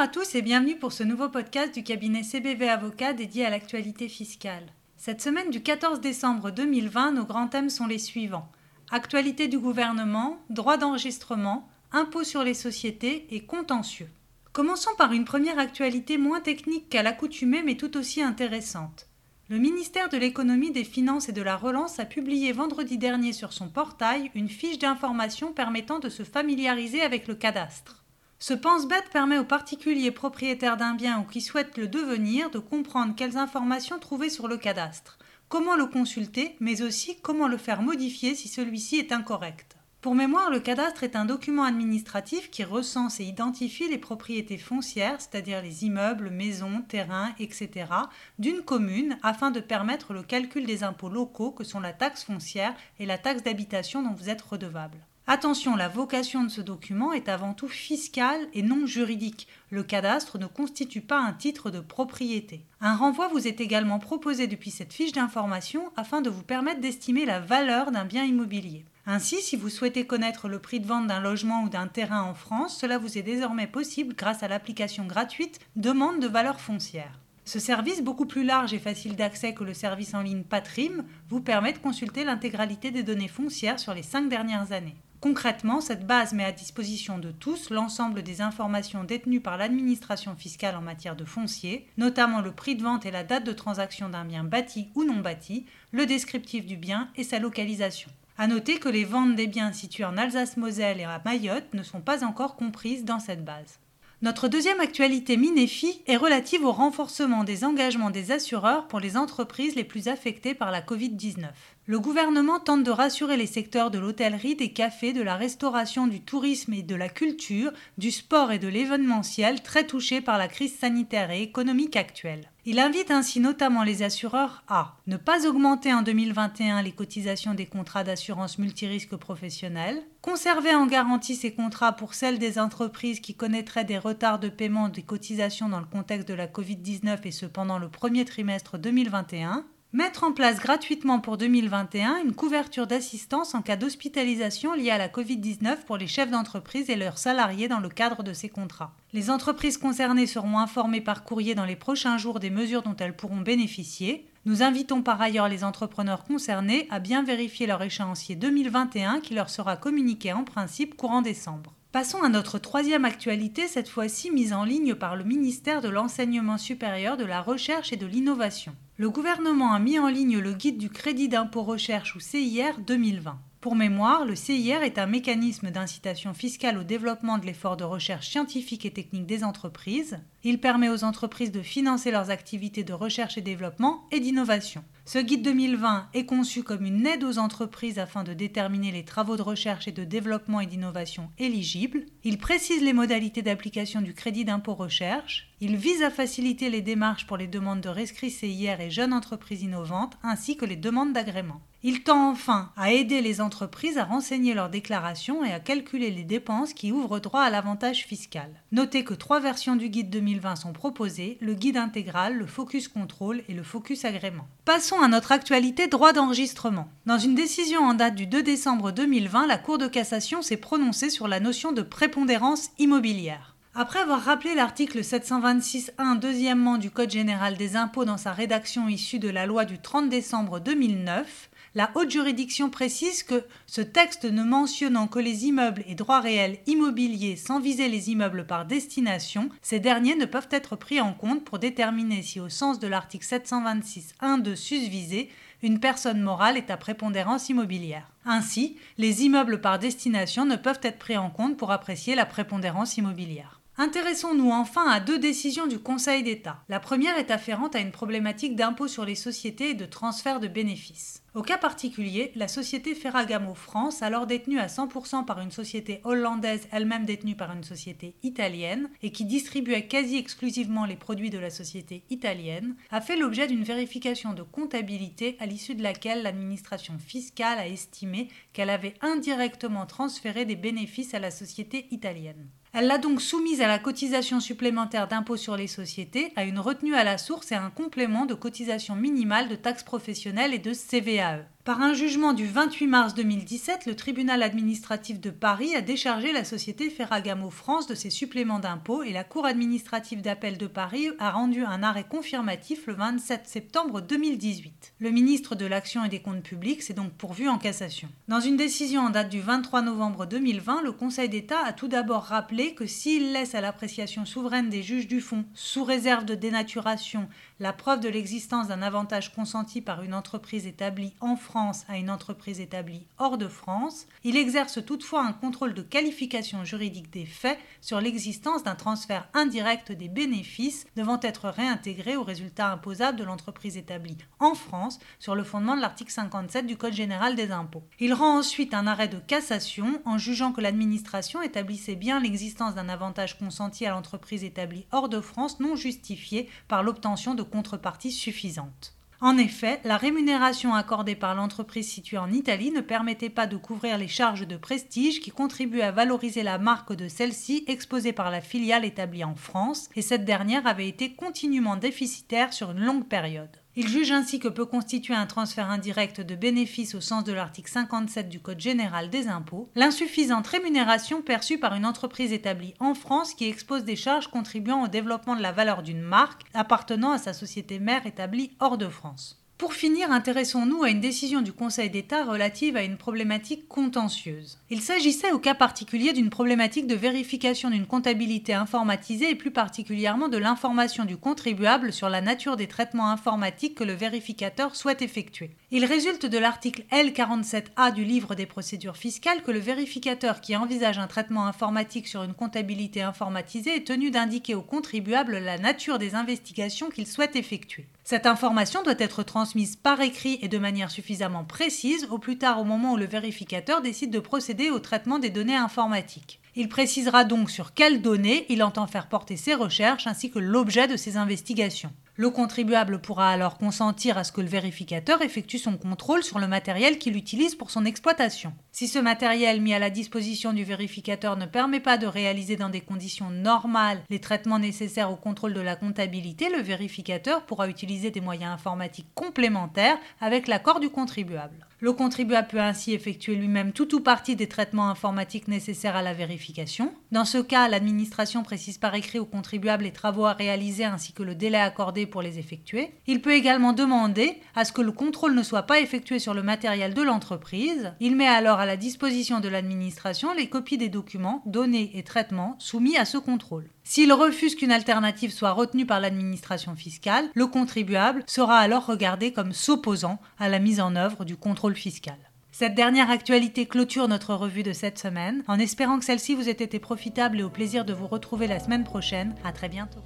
à tous et bienvenue pour ce nouveau podcast du cabinet CBV Avocat dédié à l'actualité fiscale. Cette semaine du 14 décembre 2020, nos grands thèmes sont les suivants. Actualité du gouvernement, droit d'enregistrement, impôt sur les sociétés et contentieux. Commençons par une première actualité moins technique qu'à l'accoutumée mais tout aussi intéressante. Le ministère de l'économie, des finances et de la relance a publié vendredi dernier sur son portail une fiche d'information permettant de se familiariser avec le cadastre. Ce pense-bête permet aux particuliers propriétaires d'un bien ou qui souhaitent le devenir de comprendre quelles informations trouver sur le cadastre, comment le consulter, mais aussi comment le faire modifier si celui-ci est incorrect. Pour mémoire, le cadastre est un document administratif qui recense et identifie les propriétés foncières, c'est-à-dire les immeubles, maisons, terrains, etc., d'une commune afin de permettre le calcul des impôts locaux que sont la taxe foncière et la taxe d'habitation dont vous êtes redevable. Attention, la vocation de ce document est avant tout fiscale et non juridique. Le cadastre ne constitue pas un titre de propriété. Un renvoi vous est également proposé depuis cette fiche d'information afin de vous permettre d'estimer la valeur d'un bien immobilier. Ainsi, si vous souhaitez connaître le prix de vente d'un logement ou d'un terrain en France, cela vous est désormais possible grâce à l'application gratuite Demande de valeur foncière. Ce service, beaucoup plus large et facile d'accès que le service en ligne Patrim, vous permet de consulter l'intégralité des données foncières sur les cinq dernières années. Concrètement, cette base met à disposition de tous l'ensemble des informations détenues par l'administration fiscale en matière de foncier, notamment le prix de vente et la date de transaction d'un bien bâti ou non bâti, le descriptif du bien et sa localisation. À noter que les ventes des biens situés en Alsace-Moselle et à Mayotte ne sont pas encore comprises dans cette base. Notre deuxième actualité Minefi est relative au renforcement des engagements des assureurs pour les entreprises les plus affectées par la Covid-19. Le gouvernement tente de rassurer les secteurs de l'hôtellerie, des cafés, de la restauration, du tourisme et de la culture, du sport et de l'événementiel très touchés par la crise sanitaire et économique actuelle. Il invite ainsi notamment les assureurs à ne pas augmenter en 2021 les cotisations des contrats d'assurance multirisque professionnels, conserver en garantie ces contrats pour celles des entreprises qui connaîtraient des retards de paiement des cotisations dans le contexte de la Covid-19 et cependant le premier trimestre 2021, Mettre en place gratuitement pour 2021 une couverture d'assistance en cas d'hospitalisation liée à la Covid-19 pour les chefs d'entreprise et leurs salariés dans le cadre de ces contrats. Les entreprises concernées seront informées par courrier dans les prochains jours des mesures dont elles pourront bénéficier. Nous invitons par ailleurs les entrepreneurs concernés à bien vérifier leur échéancier 2021 qui leur sera communiqué en principe courant décembre. Passons à notre troisième actualité, cette fois-ci mise en ligne par le ministère de l'Enseignement supérieur, de la Recherche et de l'Innovation. Le gouvernement a mis en ligne le guide du crédit d'impôt recherche ou CIR 2020. Pour mémoire, le CIR est un mécanisme d'incitation fiscale au développement de l'effort de recherche scientifique et technique des entreprises. Il permet aux entreprises de financer leurs activités de recherche et développement et d'innovation. Ce guide 2020 est conçu comme une aide aux entreprises afin de déterminer les travaux de recherche et de développement et d'innovation éligibles. Il précise les modalités d'application du crédit d'impôt recherche. Il vise à faciliter les démarches pour les demandes de rescrit CIR et jeunes entreprises innovantes ainsi que les demandes d'agrément. Il tend enfin à aider les entreprises à renseigner leurs déclarations et à calculer les dépenses qui ouvrent droit à l'avantage fiscal. Notez que trois versions du guide 2020 sont proposées, le guide intégral, le focus contrôle et le focus agrément. Passons à notre actualité droit d'enregistrement. Dans une décision en date du 2 décembre 2020, la Cour de cassation s'est prononcée sur la notion de prépondérance immobilière. Après avoir rappelé l'article 726.1 deuxièmement du Code général des impôts dans sa rédaction issue de la loi du 30 décembre 2009, la haute juridiction précise que ce texte ne mentionnant que les immeubles et droits réels immobiliers sans viser les immeubles par destination, ces derniers ne peuvent être pris en compte pour déterminer si au sens de l'article 726.1 de susvisé, une personne morale est à prépondérance immobilière. Ainsi, les immeubles par destination ne peuvent être pris en compte pour apprécier la prépondérance immobilière. Intéressons-nous enfin à deux décisions du Conseil d'État. La première est afférente à une problématique d'impôt sur les sociétés et de transfert de bénéfices. Au cas particulier, la société Ferragamo France, alors détenue à 100% par une société hollandaise elle-même détenue par une société italienne et qui distribuait quasi exclusivement les produits de la société italienne, a fait l'objet d'une vérification de comptabilité à l'issue de laquelle l'administration fiscale a estimé qu'elle avait indirectement transféré des bénéfices à la société italienne. Elle l'a donc soumise à la cotisation supplémentaire d'impôt sur les sociétés, à une retenue à la source et à un complément de cotisation minimale de taxes professionnelles et de Leo. Par un jugement du 28 mars 2017, le tribunal administratif de Paris a déchargé la société Ferragamo France de ses suppléments d'impôts et la Cour administrative d'appel de Paris a rendu un arrêt confirmatif le 27 septembre 2018. Le ministre de l'Action et des Comptes publics s'est donc pourvu en cassation. Dans une décision en date du 23 novembre 2020, le Conseil d'État a tout d'abord rappelé que s'il laisse à l'appréciation souveraine des juges du fonds, sous réserve de dénaturation, la preuve de l'existence d'un avantage consenti par une entreprise établie en France, À une entreprise établie hors de France, il exerce toutefois un contrôle de qualification juridique des faits sur l'existence d'un transfert indirect des bénéfices devant être réintégrés au résultat imposable de l'entreprise établie en France sur le fondement de l'article 57 du Code général des impôts. Il rend ensuite un arrêt de cassation en jugeant que l'administration établissait bien l'existence d'un avantage consenti à l'entreprise établie hors de France non justifié par l'obtention de contreparties suffisantes. En effet, la rémunération accordée par l'entreprise située en Italie ne permettait pas de couvrir les charges de prestige qui contribuaient à valoriser la marque de celle-ci exposée par la filiale établie en France, et cette dernière avait été continuellement déficitaire sur une longue période. Il juge ainsi que peut constituer un transfert indirect de bénéfices au sens de l'article 57 du Code général des impôts l'insuffisante rémunération perçue par une entreprise établie en France qui expose des charges contribuant au développement de la valeur d'une marque appartenant à sa société mère établie hors de France. Pour finir, intéressons-nous à une décision du Conseil d'État relative à une problématique contentieuse. Il s'agissait au cas particulier d'une problématique de vérification d'une comptabilité informatisée et plus particulièrement de l'information du contribuable sur la nature des traitements informatiques que le vérificateur souhaite effectuer. Il résulte de l'article L47A du livre des procédures fiscales que le vérificateur qui envisage un traitement informatique sur une comptabilité informatisée est tenu d'indiquer au contribuable la nature des investigations qu'il souhaite effectuer. Cette information doit être transmise par écrit et de manière suffisamment précise, au plus tard au moment où le vérificateur décide de procéder au traitement des données informatiques. Il précisera donc sur quelles données il entend faire porter ses recherches ainsi que l'objet de ses investigations. Le contribuable pourra alors consentir à ce que le vérificateur effectue son contrôle sur le matériel qu'il utilise pour son exploitation. Si ce matériel mis à la disposition du vérificateur ne permet pas de réaliser dans des conditions normales les traitements nécessaires au contrôle de la comptabilité, le vérificateur pourra utiliser des moyens informatiques complémentaires avec l'accord du contribuable. Le contribuable peut ainsi effectuer lui-même tout ou partie des traitements informatiques nécessaires à la vérification. Dans ce cas, l'administration précise par écrit au contribuable les travaux à réaliser ainsi que le délai accordé pour les effectuer. Il peut également demander à ce que le contrôle ne soit pas effectué sur le matériel de l'entreprise. Il met alors à la disposition de l'administration les copies des documents, données et traitements soumis à ce contrôle. S'il refuse qu'une alternative soit retenue par l'administration fiscale, le contribuable sera alors regardé comme s'opposant à la mise en œuvre du contrôle fiscal. Cette dernière actualité clôture notre revue de cette semaine, en espérant que celle-ci vous ait été profitable et au plaisir de vous retrouver la semaine prochaine. À très bientôt.